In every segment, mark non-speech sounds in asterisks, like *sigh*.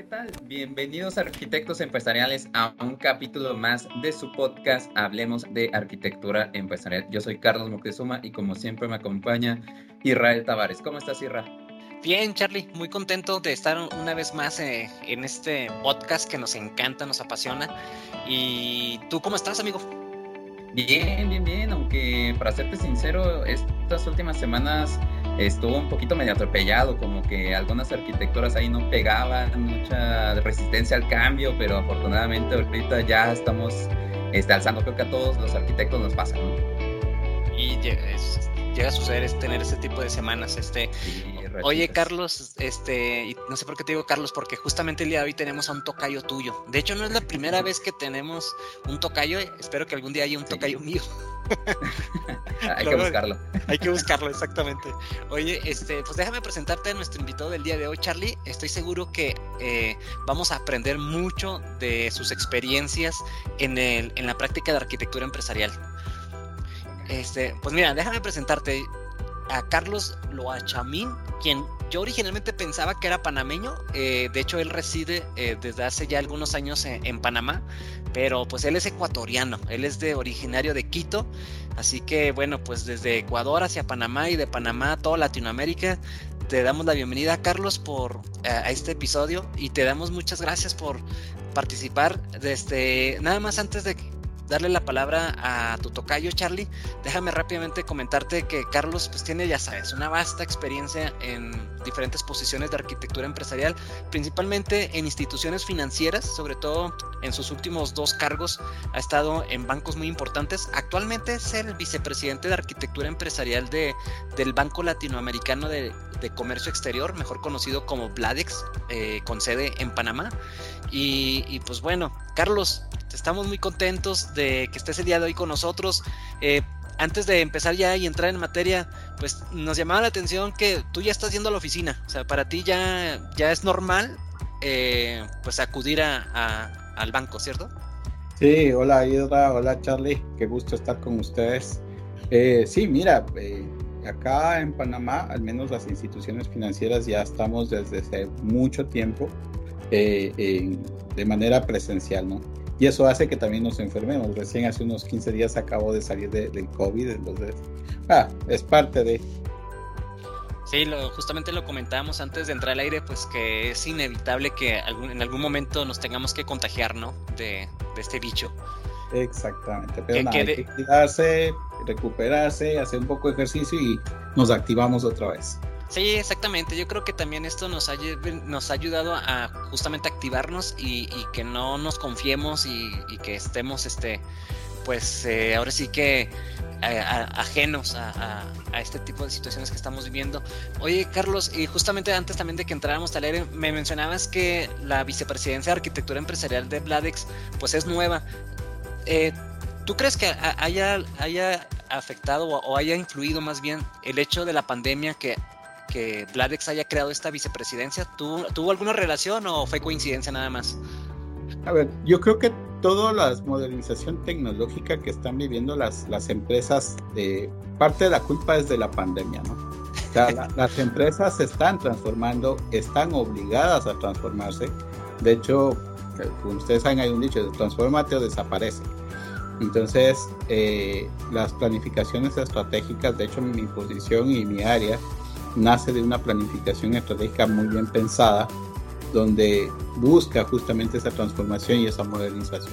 ¿qué tal? Bienvenidos Arquitectos Empresariales a un capítulo más de su podcast Hablemos de Arquitectura Empresarial. Yo soy Carlos Moctezuma y como siempre me acompaña Israel Tavares. ¿Cómo estás, Israel? Bien, Charlie, muy contento de estar una vez más eh, en este podcast que nos encanta, nos apasiona. ¿Y tú cómo estás, amigo? Bien, bien, bien, aunque para serte sincero, estas últimas semanas estuvo un poquito medio atropellado, como que algunas arquitecturas ahí no pegaban, mucha resistencia al cambio, pero afortunadamente ahorita ya estamos este, alzando, creo que a todos los arquitectos nos pasa, ¿no? Y llega a suceder es tener ese tipo de semanas, este... Oye, Carlos, este, no sé por qué te digo Carlos, porque justamente el día de hoy tenemos a un tocayo tuyo. De hecho, no es la primera vez que tenemos un tocayo. Espero que algún día haya un tocayo mío. *laughs* hay que buscarlo. Hay que buscarlo, exactamente. Oye, este, pues déjame presentarte a nuestro invitado del día de hoy, Charlie. Estoy seguro que eh, vamos a aprender mucho de sus experiencias en, el, en la práctica de arquitectura empresarial. Este, pues mira, déjame presentarte a Carlos Loachamín, quien yo originalmente pensaba que era panameño. Eh, de hecho, él reside eh, desde hace ya algunos años en, Panamá, pero pues él es ecuatoriano, él es de originario de Quito. Así que bueno, pues desde Ecuador hacia Panamá y de Panamá a toda Latinoamérica, te damos la bienvenida, Carlos, por a este episodio y te damos muchas gracias por participar. Desde nada más antes de darle la palabra a tu tocayo, Charlie, déjame rápidamente comentarte que Carlos pues tiene, ya sabes, una vasta experiencia en diferentes posiciones de arquitectura empresarial, principalmente en instituciones financieras, sobre todo en sus últimos dos cargos ha estado en bancos muy importantes. Actualmente es el vicepresidente de arquitectura empresarial de, del Banco Latinoamericano de, Comercio Exterior, mejor conocido como Bladex, eh, con sede en Panamá. Y, y pues bueno, Carlos, estamos muy contentos de que estés el día de hoy con nosotros. Eh, antes de empezar ya y entrar en materia, pues nos llamaba la atención que tú ya estás yendo a la oficina. O sea, para ti ya, ya es normal eh, pues acudir a, al banco, ¿cierto? Sí, hola Idra, hola Charlie, qué gusto estar con ustedes. Eh, sí, mira, acá en Panamá, al menos las instituciones financieras ya estamos desde hace mucho tiempo de manera presencial, ¿no? y eso hace que también nos enfermemos. Recién hace unos 15 días acabo de salir del COVID, entonces, ah, es parte de... Sí, lo, justamente lo comentábamos antes de entrar al aire, pues que es inevitable que en algún momento nos tengamos que contagiar, ¿no? De, este bicho. Exactamente, pero hay que cuidarse, recuperarse, hacer un poco de ejercicio y nos activamos otra vez. Sí, exactamente. Yo creo que también esto nos ha, nos ha ayudado a justamente activarnos y, que no nos confiemos y, que estemos, este, pues eh, ahora sí que ajenos a, este tipo de situaciones que estamos viviendo. Oye, Carlos, y justamente antes también de que entráramos al aire, me mencionabas que la vicepresidencia de arquitectura empresarial de Bladex, pues es nueva. Eh, ¿Tú crees que haya, haya afectado o haya influido más bien el hecho de la pandemia que que Bladex haya creado esta vicepresidencia? ¿Tuvo, ¿Tuvo alguna relación o fue coincidencia nada más? A ver, yo creo que toda la modernización tecnológica que están viviendo las, las empresas, de, parte de la culpa es de la pandemia, ¿no? O sea, las empresas se están transformando, están obligadas a transformarse. De hecho, como ustedes saben, hay un dicho, transformate o desaparece. Entonces, eh, las planificaciones estratégicas, de hecho, mi posición y mi área nace de una planificación estratégica muy bien pensada, donde busca justamente esa transformación y esa modernización.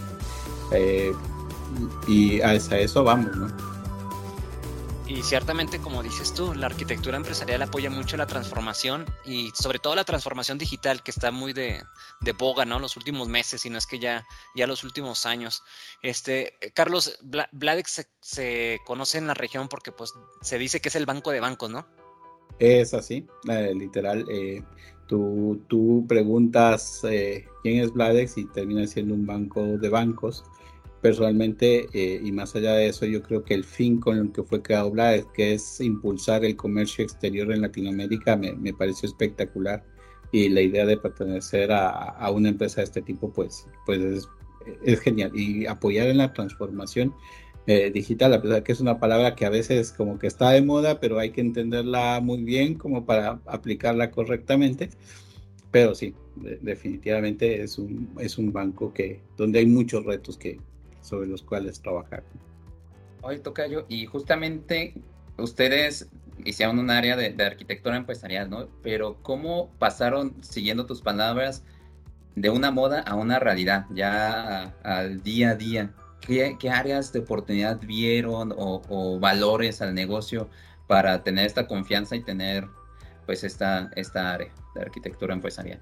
Eh, y a eso vamos, ¿no? Y ciertamente, como dices tú, la arquitectura empresarial apoya mucho la transformación y sobre todo la transformación digital que está muy de, de boga, ¿no? Los últimos meses, y no es que ya, ya los últimos años. Este, Carlos, Bladex se, se, conoce en la región porque pues se dice que es el banco de bancos, ¿no? Es así, eh, literal. Eh, tú, tú, preguntas eh, quién es Bladex y termina siendo un banco de bancos. Personalmente, y más allá de eso, yo creo que el fin con el que fue creado Bladex, que es impulsar el comercio exterior en Latinoamérica, me, me pareció espectacular. Y la idea de pertenecer a, a, una empresa de este tipo, pues, pues es, es genial. Y apoyar en la transformación eh, digital, a pesar que es una palabra que a veces como que está de moda, pero hay que entenderla muy bien como para aplicarla correctamente. Pero sí, definitivamente es un, es un banco que, donde hay muchos retos que, sobre los cuales trabajar. Hoy toca yo, y justamente ustedes hicieron un área de, arquitectura empresarial, ¿no? Pero ¿cómo pasaron, siguiendo tus palabras, de una moda a una realidad, ya al día a día? ¿Qué, áreas de oportunidad vieron o, valores al negocio para tener esta confianza y tener pues esta, esta área de arquitectura empresarial?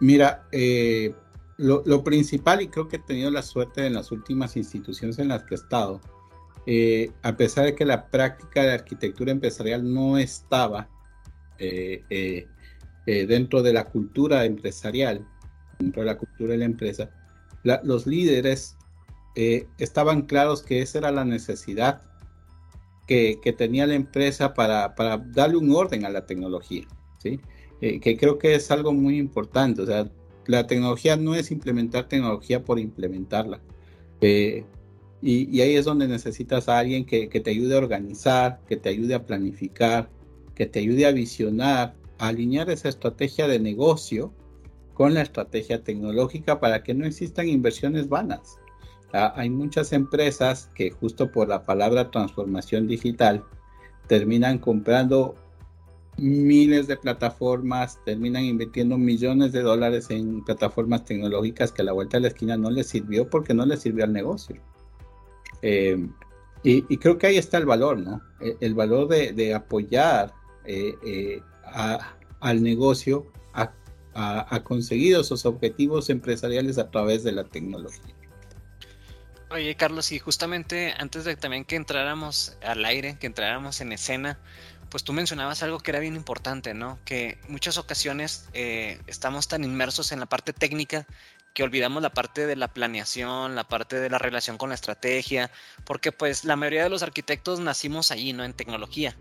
Mira, eh, lo, lo, principal, y creo que he tenido la suerte en las últimas instituciones en las que he estado, eh, a pesar de que la práctica de arquitectura empresarial no estaba eh, eh, dentro de la cultura empresarial, dentro de la cultura de la empresa, los líderes estaban claros que esa era la necesidad que, tenía la empresa para, darle un orden a la tecnología, ¿sí? que creo que es algo muy importante. O sea, la tecnología no es implementar tecnología por implementarla. Y, ahí es donde necesitas a alguien que, te ayude a organizar, que te ayude a planificar, que te ayude a visionar, a alinear esa estrategia de negocio con la estrategia tecnológica para que no existan inversiones vanas. Ah, hay muchas empresas que justo por la palabra transformación digital terminan comprando miles de plataformas, terminan invirtiendo millones de dólares en plataformas tecnológicas que a la vuelta de la esquina no les sirvió porque no les sirvió al negocio. Eh, y, creo que ahí está el valor, ¿no? E, el, valor de, apoyar eh, eh, al negocio a, conseguir esos objetivos empresariales a través de la tecnología. Oye, Carlos, y justamente antes de también que entráramos al aire, que entráramos en escena, pues tú mencionabas algo que era bien importante, ¿no? Que muchas ocasiones estamos tan inmersos en la parte técnica que olvidamos la parte de la planeación, la parte de la relación con la estrategia, porque pues la mayoría de los arquitectos nacimos allí, ¿no? En tecnología.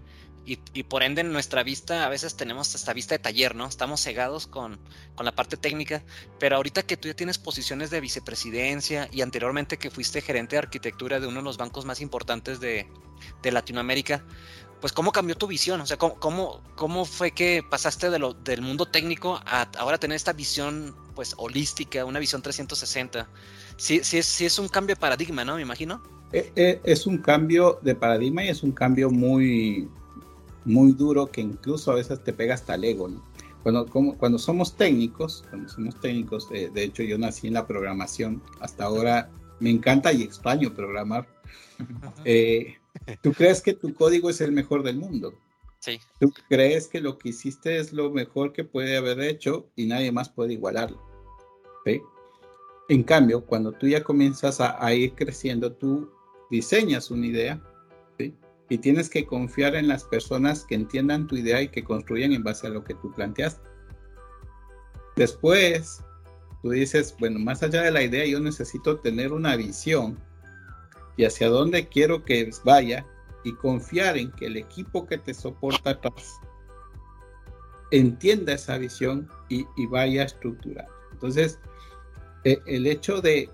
Y, por ende en nuestra vista a veces tenemos esta vista de taller, ¿no? Estamos cegados con, con, la parte técnica, pero ahorita que tú ya tienes posiciones de vicepresidencia y anteriormente que fuiste gerente de arquitectura de uno de los bancos más importantes de, de Latinoamérica, pues cómo cambió tu visión, o sea, cómo, cómo, fue que pasaste de del mundo técnico a ahora tener esta visión pues holística, una visión 360. Sí, sí, sí es un cambio de paradigma, ¿no? Me imagino. Eh, eh, es un cambio de paradigma y es un cambio muy, muy duro que incluso a veces te pega hasta el ego, ¿no? Cuando, cuando somos técnicos, cuando somos técnicos, de hecho yo nací en la programación, hasta ahora me encanta y extraño programar. Eh, Tú crees que tu código es el mejor del mundo. Sí. Tú crees que lo que hiciste es lo mejor que puede haber hecho y nadie más puede igualarlo. ¿sí? En cambio, cuando tú ya comienzas a, ir creciendo, tú diseñas una idea. Y tienes que confiar en las personas que entiendan tu idea y que construyan en base a lo que tú planteaste. Después, tú dices, bueno, más allá de la idea, yo necesito tener una visión y hacia dónde quiero que vaya y confiar en que el equipo que te soporta atrás entienda esa visión y, vaya a estructurar. Entonces, e, el hecho de,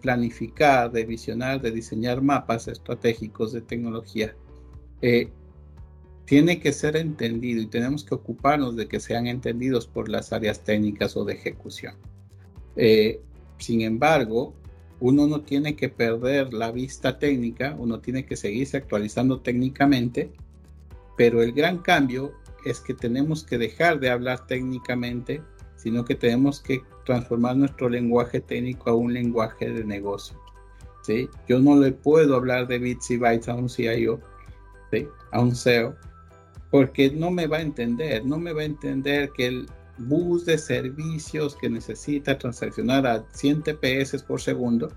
planificar, de visionar, de diseñar mapas estratégicos de tecnología, eh, tiene que ser entendido y tenemos que ocuparnos de que sean entendidos por las áreas técnicas o de ejecución. Eh, sin embargo, uno no tiene que perder la vista técnica, uno tiene que seguirse actualizando técnicamente, pero el gran cambio es que tenemos que dejar de hablar técnicamente, sino que tenemos que transformar nuestro lenguaje técnico a un lenguaje de negocio. ¿sí? Yo no le puedo hablar de bits y bytes a un CIO, ¿sí? a un CEO, porque no me va a entender, no me va a entender que el, bus de servicios que necesita transaccionar a 100 TPS por segundo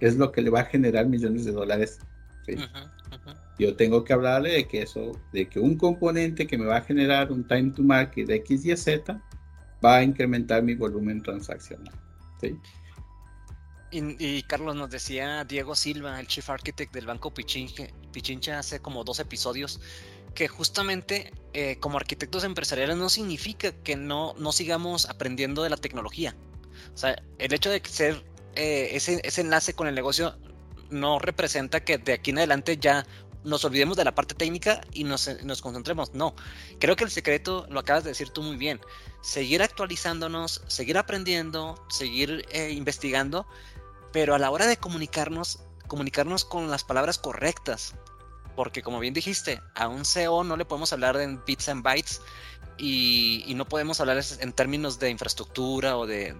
es lo que le va a generar millones de dólares. Yo tengo que hablarle de que eso, de que un componente que me va a generar un time to market de X y Z va a incrementar mi volumen transaccional. Y, Carlos nos decía Diego Silva, el Chief Architect del Banco Pichincha, hace como dos episodios, que justamente eh, como arquitectos empresariales no significa que no, no sigamos aprendiendo de la tecnología. O sea, el hecho de ser eh, ese, ese enlace con el negocio no representa que de aquí en adelante ya nos olvidemos de la parte técnica y nos, nos, concentremos. No, creo que el secreto, lo acabas de decir tú muy bien, seguir actualizándonos, seguir aprendiendo, seguir eh, investigando, pero a la hora de comunicarnos, comunicarnos con las palabras correctas. Porque como bien dijiste, a un CEO no le podemos hablar en bits and bytes y, no podemos hablar en términos de infraestructura o de,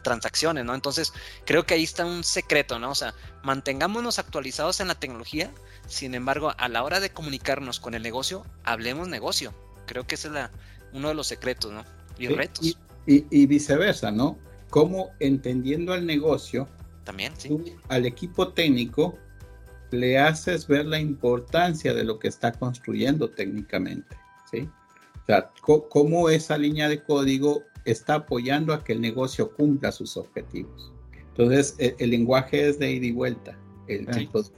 transacciones, ¿no? Entonces, creo que ahí está un secreto, ¿no? O sea, mantengámonos actualizados en la tecnología, sin embargo, a la hora de comunicarnos con el negocio, hablemos negocio. Creo que ese es la, uno de los secretos, ¿no? Y retos. Y, y, viceversa, ¿no? Como entendiendo el negocio, también, sí. al equipo técnico le haces ver la importancia de lo que está construyendo técnicamente, ¿sí? O sea, cómo esa línea de código está apoyando a que el negocio cumpla sus objetivos. Entonces, e, el, lenguaje es de ida y vuelta. El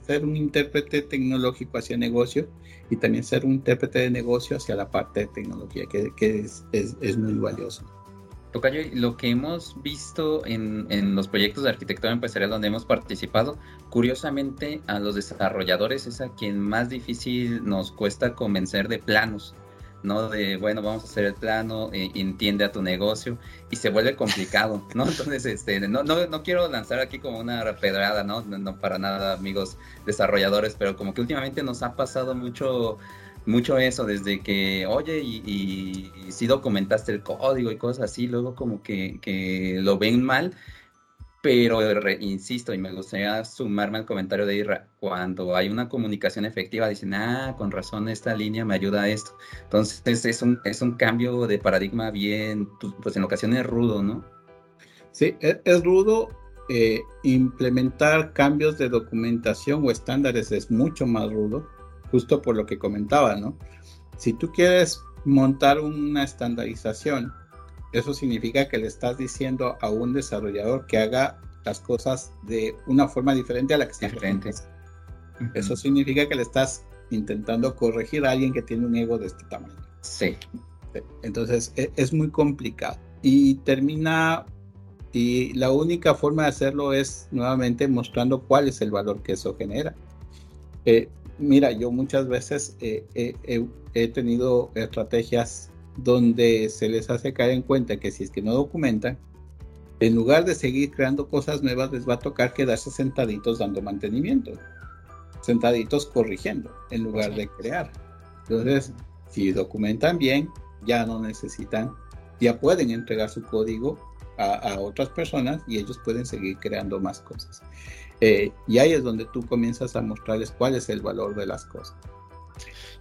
ser un intérprete tecnológico hacia negocio y también ser un intérprete de negocio hacia la parte de tecnología, que, que es, es, es, muy valioso. Tocayo, lo que hemos visto en, en, los proyectos de arquitectura empresarial donde hemos participado, curiosamente a los desarrolladores es a quien más difícil nos cuesta convencer de planos ¿no? De, bueno, vamos a hacer el plano, eh, entiende a tu negocio y se vuelve complicado, ¿no? *laughs* Entonces, este, no, no, no quiero lanzar aquí como una pedrada, ¿no? ¿no? para nada, amigos desarrolladores, pero como que últimamente nos ha pasado mucho, mucho eso, desde que, oye, y, y si documentaste el código y cosas así, luego como que, que lo ven mal pero insisto, y me gustaría sumarme al comentario de Irra, cuando hay una comunicación efectiva, dicen, ah, con razón esta línea me ayuda a esto. Entonces es un, es un cambio de paradigma bien, pues, pues en ocasiones rudo, ¿no? Sí, es, es rudo. Eh, implementar cambios de documentación o estándares es mucho más rudo, justo por lo que comentaba, ¿no? Si tú quieres montar una estandarización, eso significa que le estás diciendo a un desarrollador que haga las cosas de una forma diferente a la que está diferente. Eso significa que le estás intentando corregir a alguien que tiene un ego de este tamaño. Sí. Entonces e, es, muy complicado. Y termina, y la única forma de hacerlo es nuevamente mostrando cuál es el valor que eso genera. Eh, mira, yo muchas veces he tenido estrategias donde se les hace caer en cuenta que si es que no documentan, en lugar de seguir creando cosas nuevas, les va a tocar quedarse sentaditos dando mantenimiento, sentaditos corrigiendo, en lugar de crear. Entonces, si documentan bien, ya no necesitan, ya pueden entregar su código a, otras personas y ellos pueden seguir creando más cosas. Eh, y ahí es donde tú comienzas a mostrarles cuál es el valor de las cosas.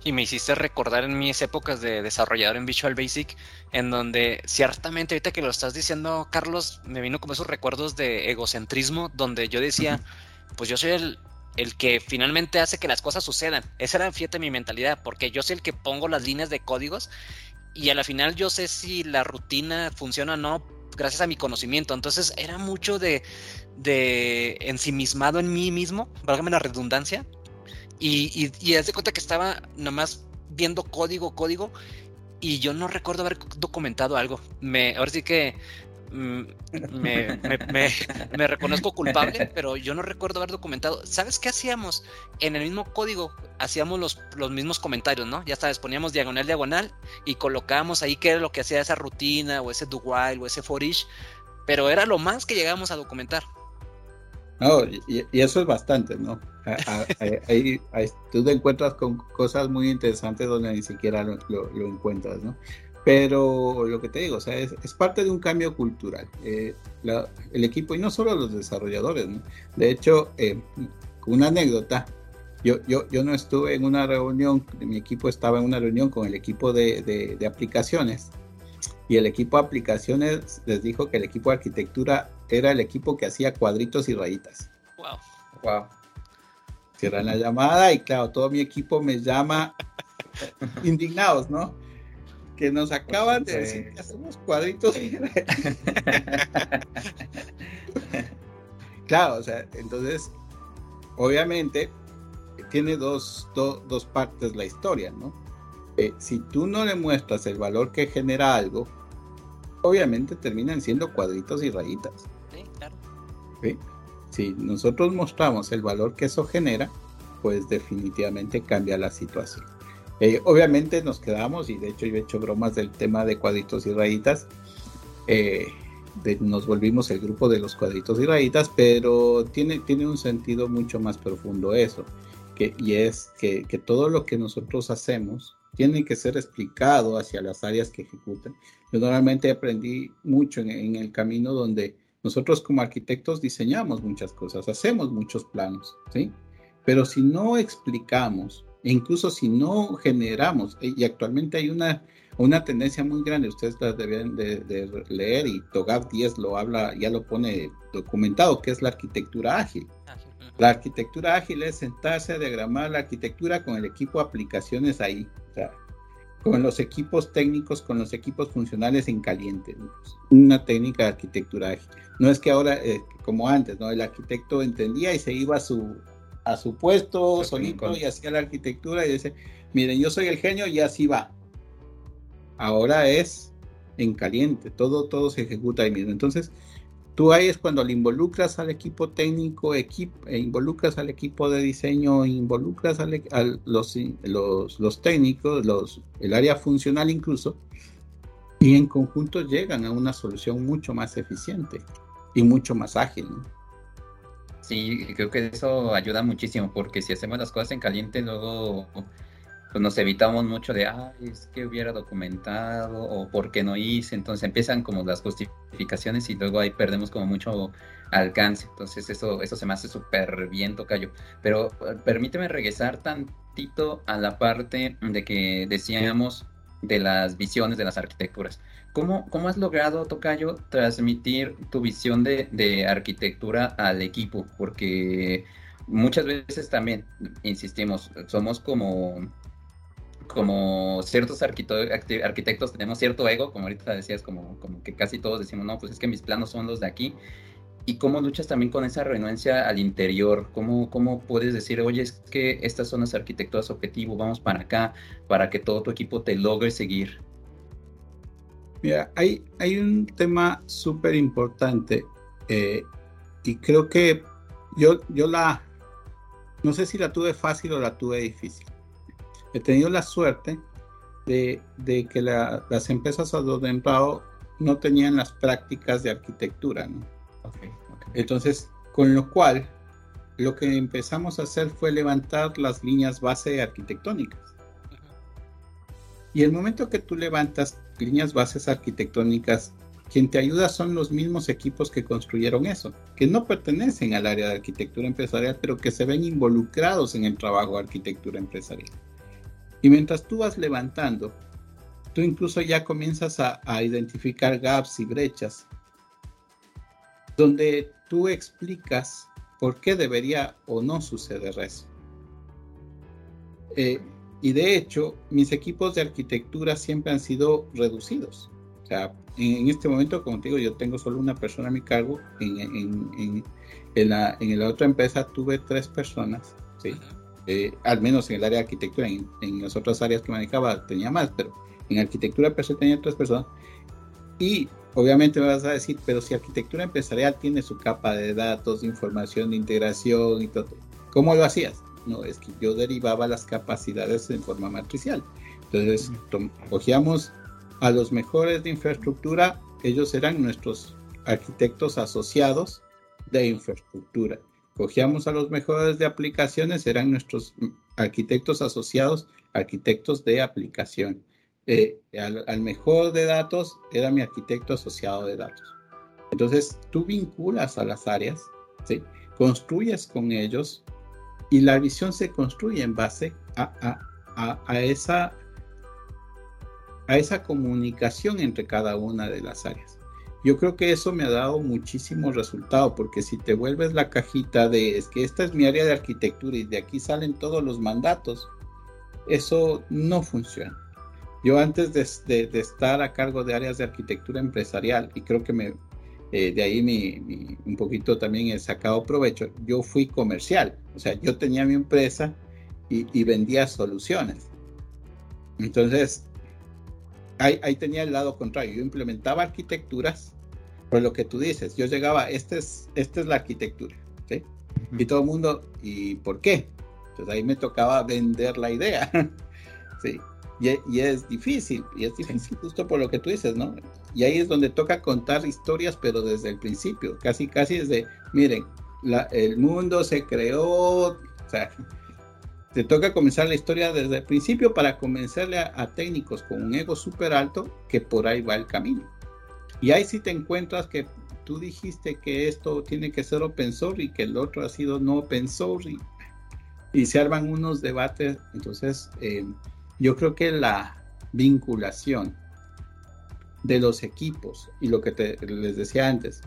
Y me hiciste recordar en mis épocas de desarrollador en Visual Basic, en donde ciertamente ahorita que lo estás diciendo, Carlos, me vino como esos recuerdos de egocentrismo, donde yo decía, pues yo soy el, el que finalmente hace que las cosas sucedan. Esa era, fíjate, mi mentalidad, porque yo soy el que pongo las líneas de códigos y a la final yo sé si la rutina funciona o no gracias a mi conocimiento. Entonces era mucho de, de ensimismado en mí mismo, válgame la redundancia, y, y, haz de cuenta que estaba nomás viendo código, código, y yo no recuerdo haber documentado algo. Me, ahora sí que mm, me, me, reconozco culpable, pero yo no recuerdo haber documentado. ¿Sabes qué hacíamos? En el mismo código hacíamos los, los mismos comentarios, ¿no? Ya sabes, poníamos diagonal, diagonal y colocábamos ahí qué era lo que hacía esa rutina o ese do while o ese for each, pero era lo más que llegábamos a documentar. No, y, eso es bastante, ¿no? Ahí, tú te encuentras con cosas muy interesantes donde ni siquiera lo, encuentras, ¿no? Pero lo que te digo, o sea, es, parte de un cambio cultural. Eh, el equipo, y no solo los desarrolladores, ¿no? De hecho, eh, una anécdota, yo, yo, yo no estuve en una reunión, mi equipo estaba en una reunión con el equipo de, de aplicaciones y el equipo de aplicaciones les dijo que el equipo de arquitectura era el equipo que hacía cuadritos y rayitas. Wow. Wow. Cierran la llamada y claro, todo mi equipo me llama *laughs* indignados, ¿no? Que nos acaban de decir que hacemos cuadritos y rayitas. *laughs* claro, o sea, entonces, obviamente, tiene dos, dos partes la historia, ¿no? Eh, si tú no le muestras el valor que genera algo, obviamente terminan siendo cuadritos y rayitas. Sí, claro. Si nosotros mostramos el valor que eso genera, pues definitivamente cambia la situación. Eh, obviamente nos quedamos, y de hecho yo he hecho bromas del tema de cuadritos y rayitas, eh, nos volvimos el grupo de los cuadritos y rayitas, pero tiene, tiene un sentido mucho más profundo eso, y es que, que todo lo que nosotros hacemos tiene que ser explicado hacia las áreas que ejecutan. Yo normalmente aprendí mucho en el camino donde nosotros como arquitectos diseñamos muchas cosas, hacemos muchos planos, ¿sí? Pero si no explicamos, e incluso si no generamos, y actualmente hay una una tendencia muy grande, ustedes la deben de, leer y Togaf 10 lo habla, ya lo pone documentado, que es la arquitectura ágil. La arquitectura ágil es sentarse a diagramar la arquitectura con el equipo de aplicaciones ahí, con los equipos técnicos, con los equipos funcionales en caliente. Una técnica de arquitectura ágil. No es que ahora, eh, como antes, ¿no? El arquitecto entendía y se iba a su, a su puesto solito y hacía la arquitectura y dice, miren, yo soy el genio y así va ahora es en caliente, todo, todo se ejecuta ahí mismo. Entonces, tú ahí es cuando le involucras al equipo técnico, equipo, e involucras al equipo de diseño, involucras a los, los, los, técnicos, los, el área funcional incluso, y en conjunto llegan a una solución mucho más eficiente y mucho más ágil. Sí, creo que eso ayuda muchísimo, porque si hacemos las cosas en caliente, luego pues nos evitamos mucho de, ay, es que hubiera documentado o por qué no hice. Entonces empiezan como las justificaciones y luego ahí perdemos como mucho alcance. Entonces eso, eso se me hace súper bien, Tocayo. Pero eh, permíteme regresar tantito a la parte de que decíamos de las visiones de las arquitecturas. ¿Cómo, cómo has logrado, Tocayo, transmitir tu visión de, de arquitectura al equipo? Porque muchas veces también, insistimos, somos como como ciertos arquitectos tenemos cierto ego, como ahorita decías, como, que casi todos decimos, no, pues es que mis planos son los de aquí. ¿Y cómo luchas también con esa renuencia al interior? ¿Cómo, cómo puedes decir, oye, es que estas son las arquitecturas objetivo, vamos para acá, para que todo tu equipo te logre seguir? Mira, hay, hay un tema súper importante eh, y creo que yo, yo la, no sé si la tuve fácil o la tuve difícil he tenido la suerte de, que las empresas a donde he no tenían las prácticas de arquitectura, ¿no? Entonces, con lo cual, lo que empezamos a hacer fue levantar las líneas base arquitectónicas. Y el momento que tú levantas líneas bases arquitectónicas, quien te ayuda son los mismos equipos que construyeron eso, que no pertenecen al área de arquitectura empresarial, pero que se ven involucrados en el trabajo de arquitectura empresarial. Y mientras tú vas levantando, tú incluso ya comienzas a, identificar gaps y brechas, donde tú explicas por qué debería o no suceder eso. Eh, y de hecho, mis equipos de arquitectura siempre han sido reducidos. O sea, en, este momento, como te digo, yo tengo solo una persona a mi cargo. En, la, en la otra empresa tuve tres personas. ¿sí? Eh, al menos en el área de arquitectura, en, las otras áreas que manejaba tenía más, pero en arquitectura per tenía tres personas. Y obviamente me vas a decir, pero si arquitectura empresarial tiene su capa de datos, de información, de integración y todo, ¿cómo lo hacías? No, es que yo derivaba las capacidades en forma matricial. Entonces, cogíamos a los mejores de infraestructura, ellos eran nuestros arquitectos asociados de infraestructura cogíamos a los mejores de aplicaciones, eran nuestros arquitectos asociados, arquitectos de aplicación. Eh, al, mejor de datos era mi arquitecto asociado de datos. Entonces, tú vinculas a las áreas, ¿sí? construyes con ellos y la visión se construye en base a, esa, a esa comunicación entre cada una de las áreas. Yo creo que eso me ha dado muchísimo resultado, porque si te vuelves la cajita de es que esta es mi área de arquitectura y de aquí salen todos los mandatos, eso no funciona. Yo antes de, estar a cargo de áreas de arquitectura empresarial, y creo que me, eh, de ahí un poquito también he sacado provecho, yo fui comercial, o sea, yo tenía mi empresa y, y vendía soluciones. Entonces, ahí, ahí, tenía el lado contrario, yo implementaba arquitecturas por lo que tú dices, yo llegaba, esta es, esta es la arquitectura, ¿sí? Y todo el mundo, ¿y por qué? Entonces ahí me tocaba vender la idea. *laughs* sí. Y, es difícil, y es difícil justo por lo que tú dices, ¿no? Y ahí es donde toca contar historias, pero desde el principio, casi, casi desde, miren, el mundo se creó, o sea, *laughs* te toca comenzar la historia desde el principio para convencerle a, técnicos con un ego súper alto que por ahí va el camino. Y ahí sí te encuentras que tú dijiste que esto tiene que ser open source y que el otro ha sido no open source y, se arman unos debates. Entonces, eh, yo creo que la vinculación de los equipos y lo que te, les decía antes,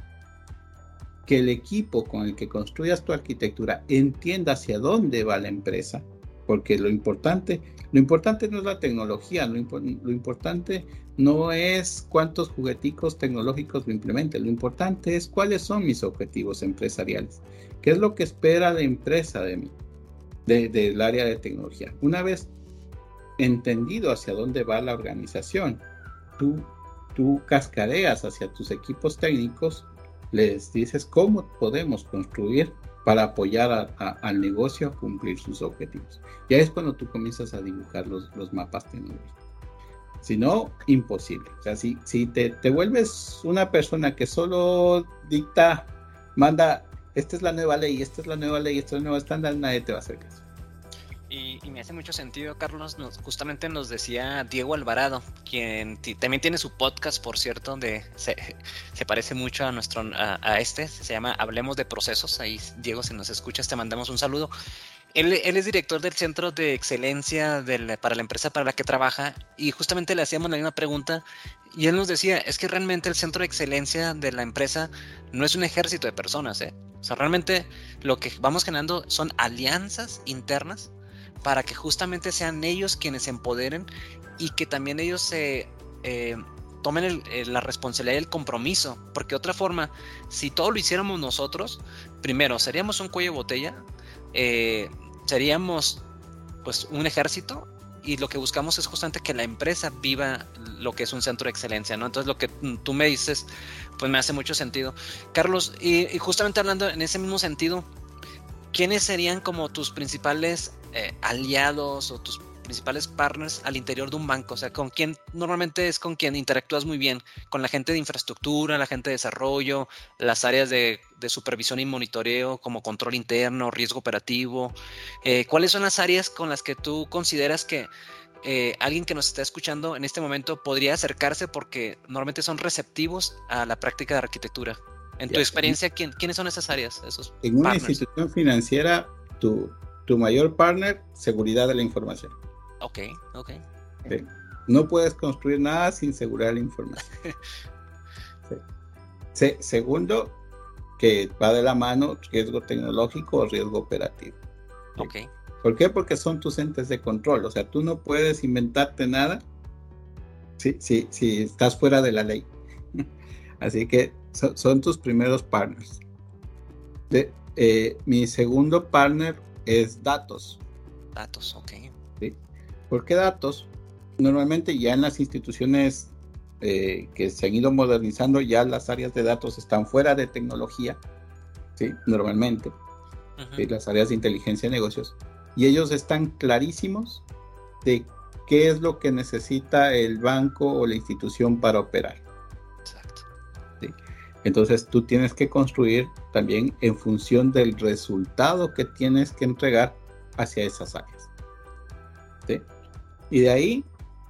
que el equipo con el que construyas tu arquitectura entienda hacia dónde va la empresa, porque lo importante, lo importante no es la tecnología, lo, lo importante no es cuántos jugueticos tecnológicos lo implemente, lo importante es cuáles son mis objetivos empresariales, qué es lo que espera la empresa de mí, del área de tecnología. Una vez entendido hacia dónde va la organización. Tú, tú cascadeas hacia tus equipos técnicos, les dices cómo podemos construir para apoyar al negocio a cumplir sus objetivos. Ya es cuando tú comienzas a dibujar los, los mapas tecnológicos. Si no, imposible. O sea, si, si te, te vuelves una persona que solo dicta, manda, esta es la nueva ley, esta es la nueva ley, esta es el nuevo estándar, nadie te va a hacer caso. Y, me hace mucho sentido, Carlos. Nos, justamente nos decía Diego Alvarado, quien también tiene su podcast, por cierto, donde se, parece mucho a nuestro a, este. Se llama Hablemos de Procesos. Ahí, Diego, si nos escuchas, te mandamos un saludo. Él, es director del Centro de Excelencia para la empresa para la que trabaja y justamente le hacíamos la misma pregunta y él nos decía, es que realmente el Centro de Excelencia de la empresa no es un ejército de personas, ¿eh? O sea, realmente lo que vamos generando son alianzas internas para que justamente sean ellos quienes se empoderen y que también ellos se eh, tomen la responsabilidad y el compromiso, porque de otra forma, si todo lo hiciéramos nosotros, primero seríamos un cuello de botella, eh, seríamos pues un ejército y lo que buscamos es justamente que la empresa viva lo que es un centro de excelencia, ¿no? Entonces lo que tú me dices, pues me hace mucho sentido. Carlos, y, justamente hablando en ese mismo sentido, ¿quiénes serían como tus principales eh, aliados o tus principales partners al interior de un banco? O sea, con quién normalmente es con quien interactúas muy bien, con la gente de infraestructura, la gente de desarrollo, las áreas de, supervisión y monitoreo como control interno, riesgo operativo. Eh, ¿Cuáles son las áreas con las que tú consideras que eh, alguien que nos está escuchando en este momento podría acercarse porque normalmente son receptivos a la práctica de arquitectura? En tu experiencia, ¿quiénes son esas áreas? Esos en una institución financiera, tú tu mayor partner, seguridad de la información. Ok, ok. No puedes construir nada sin de la información. *laughs* segundo, que va de la mano riesgo tecnológico o riesgo operativo. Ok. ¿Por qué? Porque son tus entes de control. O sea, tú no puedes inventarte nada si, si, si estás fuera de la ley. *laughs* Así que son, tus primeros partners. De, eh, mi segundo partner es datos. Datos, ok. ¿Sí? ¿Por qué datos? Normalmente ya en las instituciones eh, que se han ido modernizando, ya las áreas de datos están fuera de tecnología, ¿sí? Normalmente, las áreas de inteligencia de negocios, y ellos están clarísimos de qué es lo que necesita el banco o la institución para operar. Entonces tú tienes que construir también en función del resultado que tienes que entregar hacia esas áreas. Y de ahí,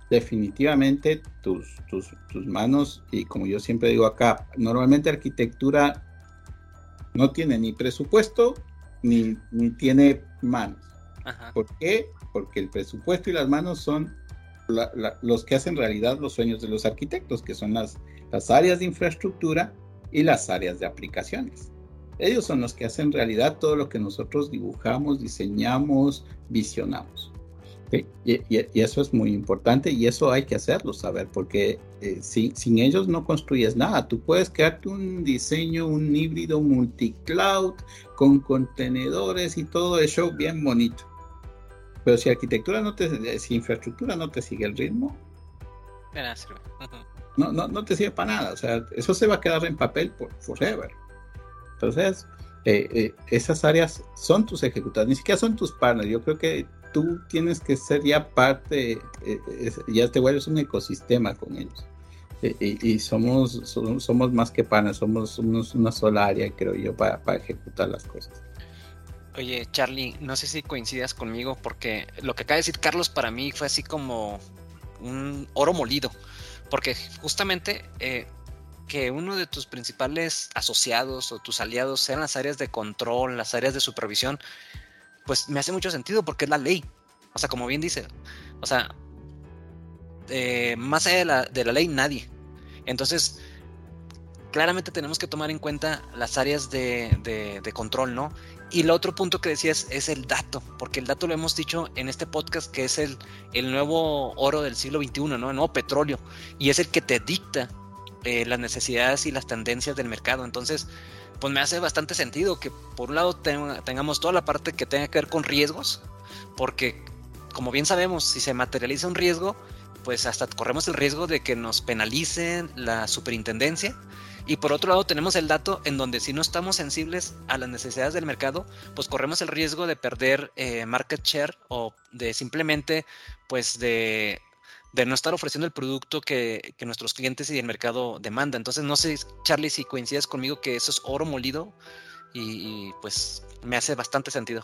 definitivamente, tus, tus, tus, manos, y como yo siempre digo acá, normalmente arquitectura no tiene ni presupuesto ni, ni tiene manos. ¿Por qué? Porque el presupuesto y las manos son los que hacen realidad los sueños de los arquitectos, que son las, las áreas de infraestructura y las áreas de aplicaciones. Ellos son los que hacen realidad todo lo que nosotros dibujamos, diseñamos, visionamos. Y, eso es muy importante y eso hay que hacerlo saber porque eh, sin ellos no construyes nada. Tú puedes crearte un diseño, un híbrido multicloud con contenedores y todo eso bien bonito. Pero si arquitectura no te, si infraestructura no te sigue el ritmo, no, no, no te sirve para nada. O sea, eso se va a quedar en papel por forever. Entonces, esas áreas son tus ejecutadores, ni siquiera son tus partners. Yo creo que tú tienes que ser ya parte, ya te vuelves un ecosistema con ellos. Y, somos, somos, más que panes, somos, una sola área, creo yo, para, para ejecutar las cosas. Oye, Charlie, no sé si coincidas conmigo, porque lo que acaba de decir Carlos para mí fue así como un oro molido, porque justamente eh, que uno de tus principales asociados o tus aliados sean las áreas de control, las áreas de supervisión, pues me hace mucho sentido porque es la ley. O sea, como bien dice, o sea, eh, más allá de la, de la ley, nadie. Entonces, claramente tenemos que tomar en cuenta las áreas de, de, control, ¿no? Y el otro punto que decías es el dato, porque el dato lo hemos dicho en este podcast que es el, el nuevo oro del siglo XXI, ¿no? El nuevo petróleo, y es el que te dicta eh, las necesidades y las tendencias del mercado. Entonces, pues me hace bastante sentido que por un lado tengamos toda la parte que tenga que ver con riesgos, porque como bien sabemos, si se materializa un riesgo, pues hasta corremos el riesgo de que nos penalicen la superintendencia. Y por otro lado tenemos el dato en donde si no estamos sensibles a las necesidades del mercado, pues corremos el riesgo de perder eh, market share o de simplemente pues de, no estar ofreciendo el producto que, nuestros clientes y el mercado demanda. Entonces no sé, Charlie, si coincides conmigo que eso es oro molido y pues me hace bastante sentido.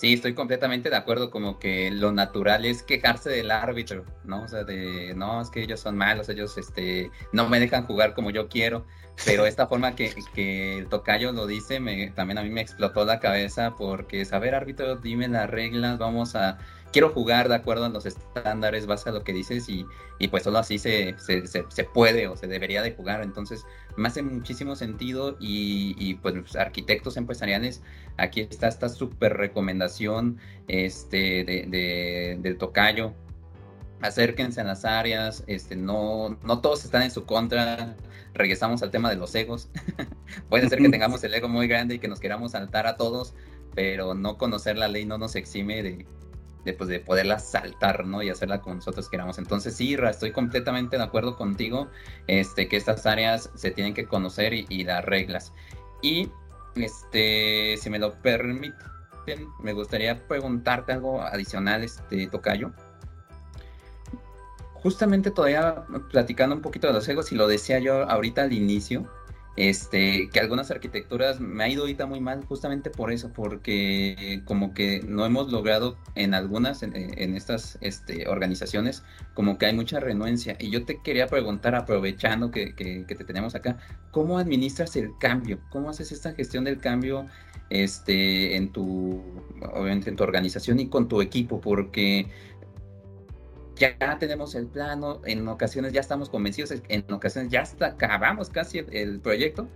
Sí, estoy completamente de acuerdo, como que lo natural es quejarse del árbitro, ¿no? O sea, de, no, es que ellos son malos, ellos este, no me dejan jugar como yo quiero, pero esta forma que, que el tocayo lo dice, me, también a mí me explotó la cabeza porque, saber árbitro, dime las reglas, vamos a quiero jugar de acuerdo a los estándares, base a lo que dices y, y pues solo así se, se, se, puede o se debería de jugar. Entonces me hace muchísimo sentido y, y pues arquitectos empresariales, aquí está esta súper recomendación este, de, de, del tocayo. Acérquense a las áreas, este, no, no todos están en su contra, regresamos al tema de los egos. *laughs* Puede ser que tengamos el ego muy grande y que nos queramos saltar a todos, pero no conocer la ley no nos exime de, de, pues, de poderla saltar, ¿no? Y hacerla como nosotros queramos. Entonces, sí, estoy completamente de acuerdo contigo, este, que estas áreas se tienen que conocer y, las reglas. Y, este, si me lo permiten, me gustaría preguntarte algo adicional, este, Tocayo. Justamente todavía platicando un poquito de los egos, y lo decía yo ahorita al inicio, este, que algunas arquitecturas me ha ido ahorita muy mal justamente por eso, porque como que no hemos logrado en algunas, en, estas este, organizaciones, como que hay mucha renuencia. Y yo te quería preguntar, aprovechando que, te tenemos acá, ¿cómo administras el cambio? ¿Cómo haces esta gestión del cambio este, en tu, obviamente en tu organización y con tu equipo? Porque ya tenemos el plano, en ocasiones ya estamos convencidos, en ocasiones ya hasta acabamos casi el, proyecto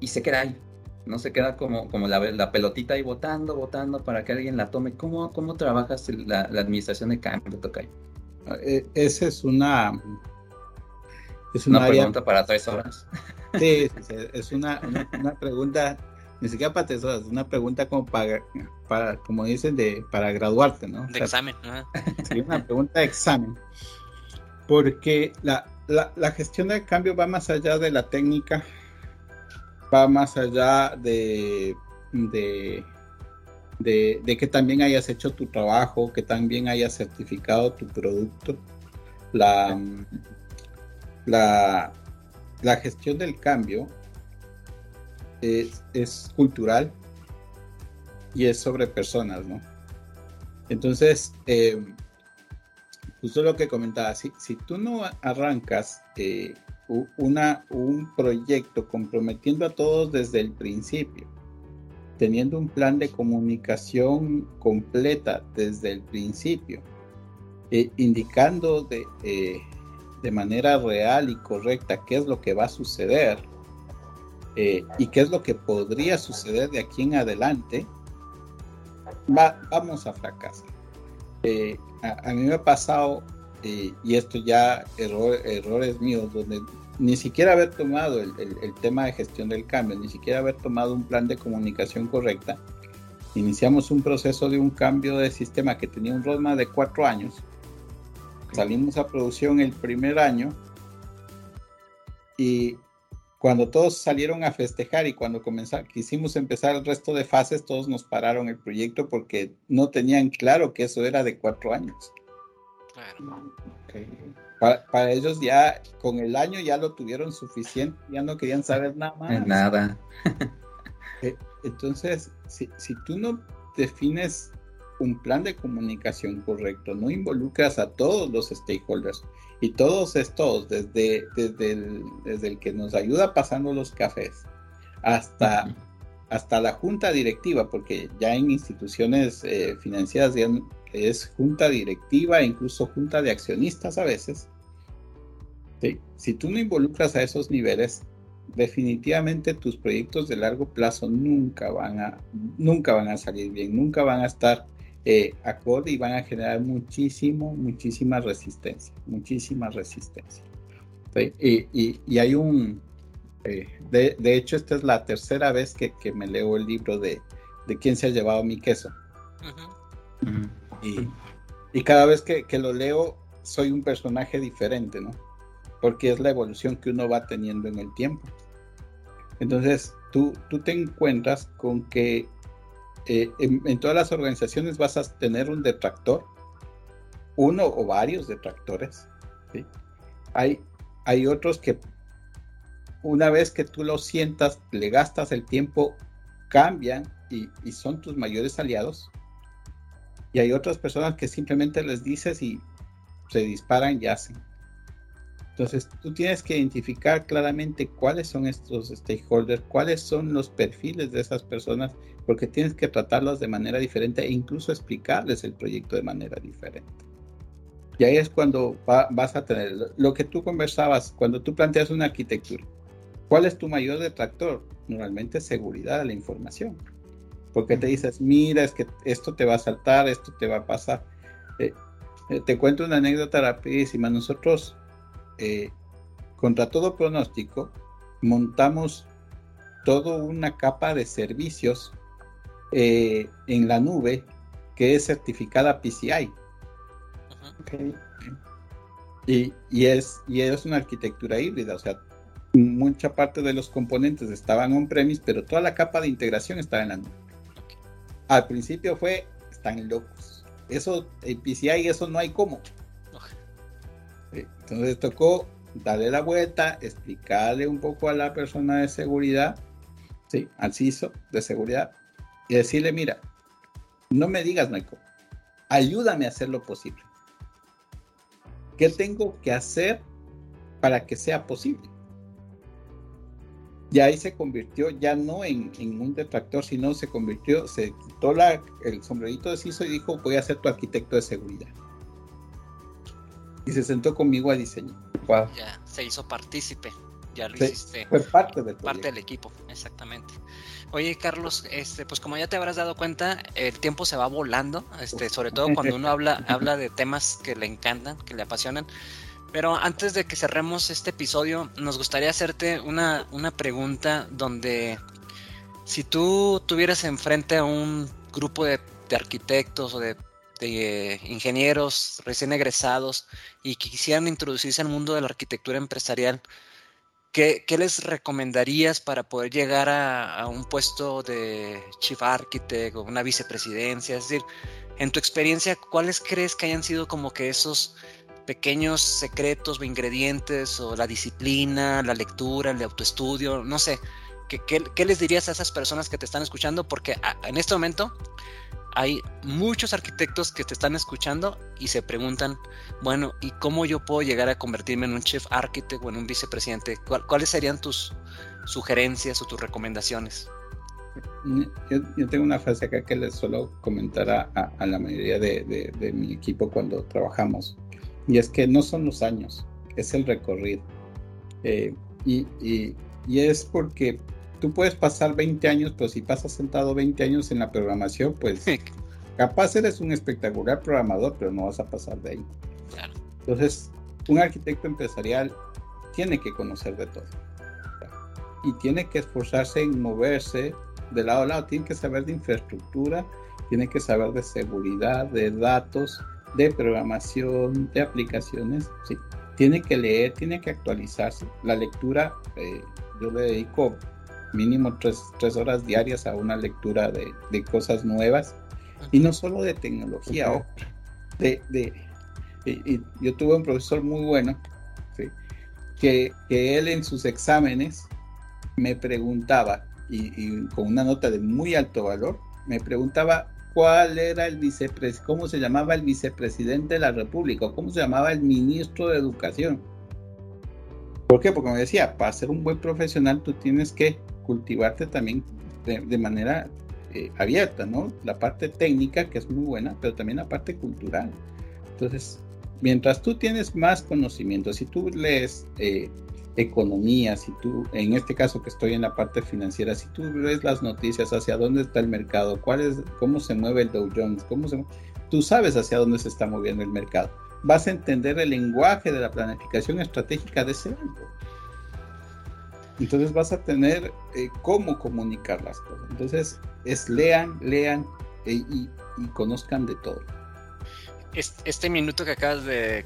y se queda ahí. No se queda como, como la, la pelotita ahí votando, votando para que alguien la tome. ¿Cómo, cómo trabajas la, administración de cambio, Tocayo? Eh, esa es una... Es una, pregunta para tres horas. Sí, es una, una pregunta ni siquiera para es una pregunta como para, para como dicen, de, para graduarte, ¿no? De examen. *laughs* Sí, una pregunta de examen. Porque la, la, gestión del cambio va más allá de la técnica, va más allá de, de, de, que también hayas hecho tu trabajo, que también hayas certificado tu producto. La, la, la gestión del cambio es, cultural y es sobre personas, ¿no? Entonces, eh, justo lo que comentaba, si, si tú no arrancas eh, una, un proyecto comprometiendo a todos desde el principio, teniendo un plan de comunicación completa desde el principio, eh, indicando de, de manera real y correcta qué es lo que va a suceder, eh, y qué es lo que podría suceder de aquí en adelante, vamos a fracasar. Eh, a, mí me ha pasado, eh, y esto ya errores míos, donde ni siquiera haber tomado el, tema de gestión del cambio, ni siquiera haber tomado un plan de comunicación correcta, iniciamos un proceso de un cambio de sistema que tenía un roadmap de cuatro años, salimos a producción el primer año y cuando todos salieron a festejar y cuando quisimos empezar el resto de fases, todos nos pararon el proyecto porque no tenían claro que eso era de cuatro años. Para, ellos ya, con el año ya lo tuvieron suficiente, ya no querían saber nada más. Nada. Eh, entonces, si, si tú no defines un plan de comunicación correcto, no involucras a todos los stakeholders y todos estos, desde, desde, el, desde el que nos ayuda pasando los cafés hasta, hasta la junta directiva, porque ya en instituciones eh, financieras es junta directiva e incluso junta de accionistas a veces. Si tú no involucras a esos niveles, definitivamente tus proyectos de largo plazo nunca van a, nunca van a salir bien, nunca van a estar eh, acorde y van a generar muchísimo, muchísima resistencia, muchísima resistencia. Y, y, hay un, eh, de, de, hecho esta es la tercera vez que, que, me leo el libro de, de quién se ha llevado mi queso. y, y, cada vez que, que, lo leo soy un personaje diferente, ¿no? Porque es la evolución que uno va teniendo en el tiempo. Entonces, tú, tú te encuentras con que eh, en, todas las organizaciones vas a tener un detractor, uno o varios detractores. Hay, hay otros que una vez que tú lo sientas, le gastas el tiempo, cambian y, y son tus mayores aliados. Y hay otras personas que simplemente les dices y se disparan y hacen. Entonces, tú tienes que identificar claramente cuáles son estos stakeholders, cuáles son los perfiles de esas personas, porque tienes que tratarlos de manera diferente e incluso explicarles el proyecto de manera diferente. Y ahí es cuando vas a tener lo que tú conversabas, cuando tú planteas una arquitectura. ¿Cuál es tu mayor detractor? Normalmente seguridad de la información. Porque te dices, mira, es que esto te va a saltar, esto te va a pasar. Eh, eh, te cuento una anécdota rapidísima. Nosotros eh, contra todo pronóstico, montamos toda una capa de servicios eh, en la nube que es certificada PCI. Y, es, y es una arquitectura híbrida, o sea, mucha parte de los componentes estaban on-premise, pero toda la capa de integración estaba en la nube. Al principio fue, están locos. Eso, el PCI, eso no hay cómo. Entonces tocó darle la vuelta, explicarle un poco a la persona de seguridad, ¿sí? al CISO de seguridad, y decirle, mira, no me digas, Michael, ayúdame a hacer lo posible. ¿Qué tengo que hacer para que sea posible? Y ahí se convirtió ya no en, un detractor, sino se convirtió, se quitó la, el sombrerito de CISO y dijo, voy a ser tu arquitecto de seguridad y se sentó conmigo a diseñar. Ya, se hizo partícipe, ya lo hiciste. Fue parte del, parte del equipo, exactamente. Oye, Carlos, este, pues como ya te habrás dado cuenta, el tiempo se va volando, este, sobre todo cuando uno habla, *laughs* habla de temas que le encantan, que le apasionan. Pero antes de que cerremos este episodio, nos gustaría hacerte una, una pregunta donde si tú tuvieras enfrente a un grupo de, de arquitectos o de ingenieros recién egresados y que quisieran introducirse al mundo de la arquitectura empresarial, ¿qué, les recomendarías para poder llegar a, un puesto de chief architect o una vicepresidencia? Es decir, en tu experiencia, ¿cuáles crees que hayan sido como que esos pequeños secretos o ingredientes o la disciplina, la lectura, el autoestudio, no sé? ¿Qué, qué les dirías a esas personas que te están escuchando? Porque en este momento hay muchos arquitectos que te están escuchando y se preguntan, bueno, ¿y cómo yo puedo llegar a convertirme en un chief architect o en un vicepresidente? ¿Cuáles serían tus sugerencias o tus recomendaciones? Yo, tengo una frase acá que les suelo comentar a, la mayoría de, mi equipo cuando trabajamos, y es que no son los años, es el recorrido. Eh, y, y es porque tú puedes pasar 20 años, pero si pasas sentado 20 años en la programación, pues capaz eres un espectacular programador, pero no vas a pasar de ahí. Entonces, un arquitecto empresarial tiene que conocer de todo. Y tiene que esforzarse en moverse de lado a lado. Tiene que saber de infraestructura, tiene que saber de seguridad, de datos, de programación, de aplicaciones. Sí. Tiene que leer, tiene que actualizarse. La lectura eh, yo le dedico mínimo tres, horas diarias a una lectura de, cosas nuevas y no solo de tecnología, de, de y, yo tuve un profesor muy bueno que, que, él en sus exámenes me preguntaba y, con una nota de muy alto valor me preguntaba cuál era el vicepresidente, cómo se llamaba el vicepresidente de la República, cómo se llamaba el ministro de Educación. ¿Por qué? Porque me decía, para ser un buen profesional tú tienes que cultivarte también de, manera eh, abierta, ¿no? La parte técnica, que es muy buena, pero también la parte cultural. Entonces, mientras tú tienes más conocimiento, si tú lees eh, economía, si tú, en este caso que estoy en la parte financiera, si tú ves las noticias hacia dónde está el mercado, cuál es, cómo se mueve el Dow Jones, cómo se, tú sabes hacia dónde se está moviendo el mercado. Vas a entender el lenguaje de la planificación estratégica de ese banco. Entonces vas a tener eh, cómo comunicar las cosas. Entonces es lean, lean eh, y, conozcan de todo. Este, minuto que acabas de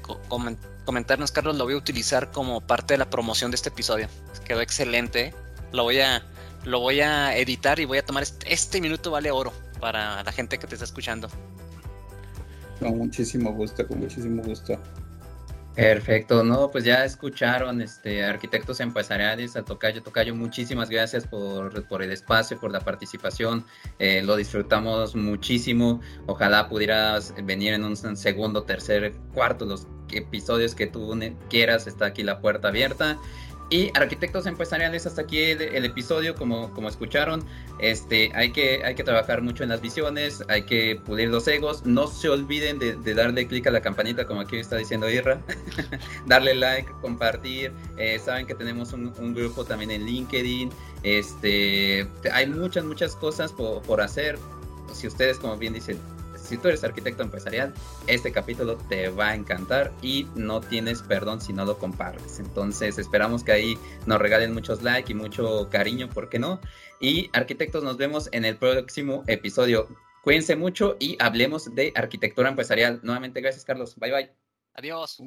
comentarnos, Carlos, lo voy a utilizar como parte de la promoción de este episodio. Quedó excelente. Lo voy a, lo voy a editar y voy a tomar este, este minuto vale oro para la gente que te está escuchando. Con muchísimo gusto, con muchísimo gusto. Perfecto, no, pues ya escucharon, este, arquitectos empresariales, a Tocayo, Tocayo, muchísimas gracias por, por el espacio, por la participación, eh, lo disfrutamos muchísimo, ojalá pudieras venir en un segundo, tercer, cuarto, los episodios que tú quieras, está aquí la puerta abierta y arquitectos empresariales, hasta aquí el, episodio, como, como escucharon, este, hay, que, hay que trabajar mucho en las visiones, hay que pulir los egos, no se olviden de, darle clic a la campanita, como aquí está diciendo Irra, *laughs* darle like, compartir, eh, saben que tenemos un, grupo también en LinkedIn, este, hay muchas, muchas cosas por, por hacer, si ustedes, como bien dicen, si tú eres arquitecto empresarial, este capítulo te va a encantar y no tienes perdón si no lo compartes. Entonces esperamos que ahí nos regalen muchos likes y mucho cariño, ¿por qué no? Y arquitectos, nos vemos en el próximo episodio. Cuídense mucho y hablemos de arquitectura empresarial. Nuevamente, gracias Carlos. Bye bye. Adiós.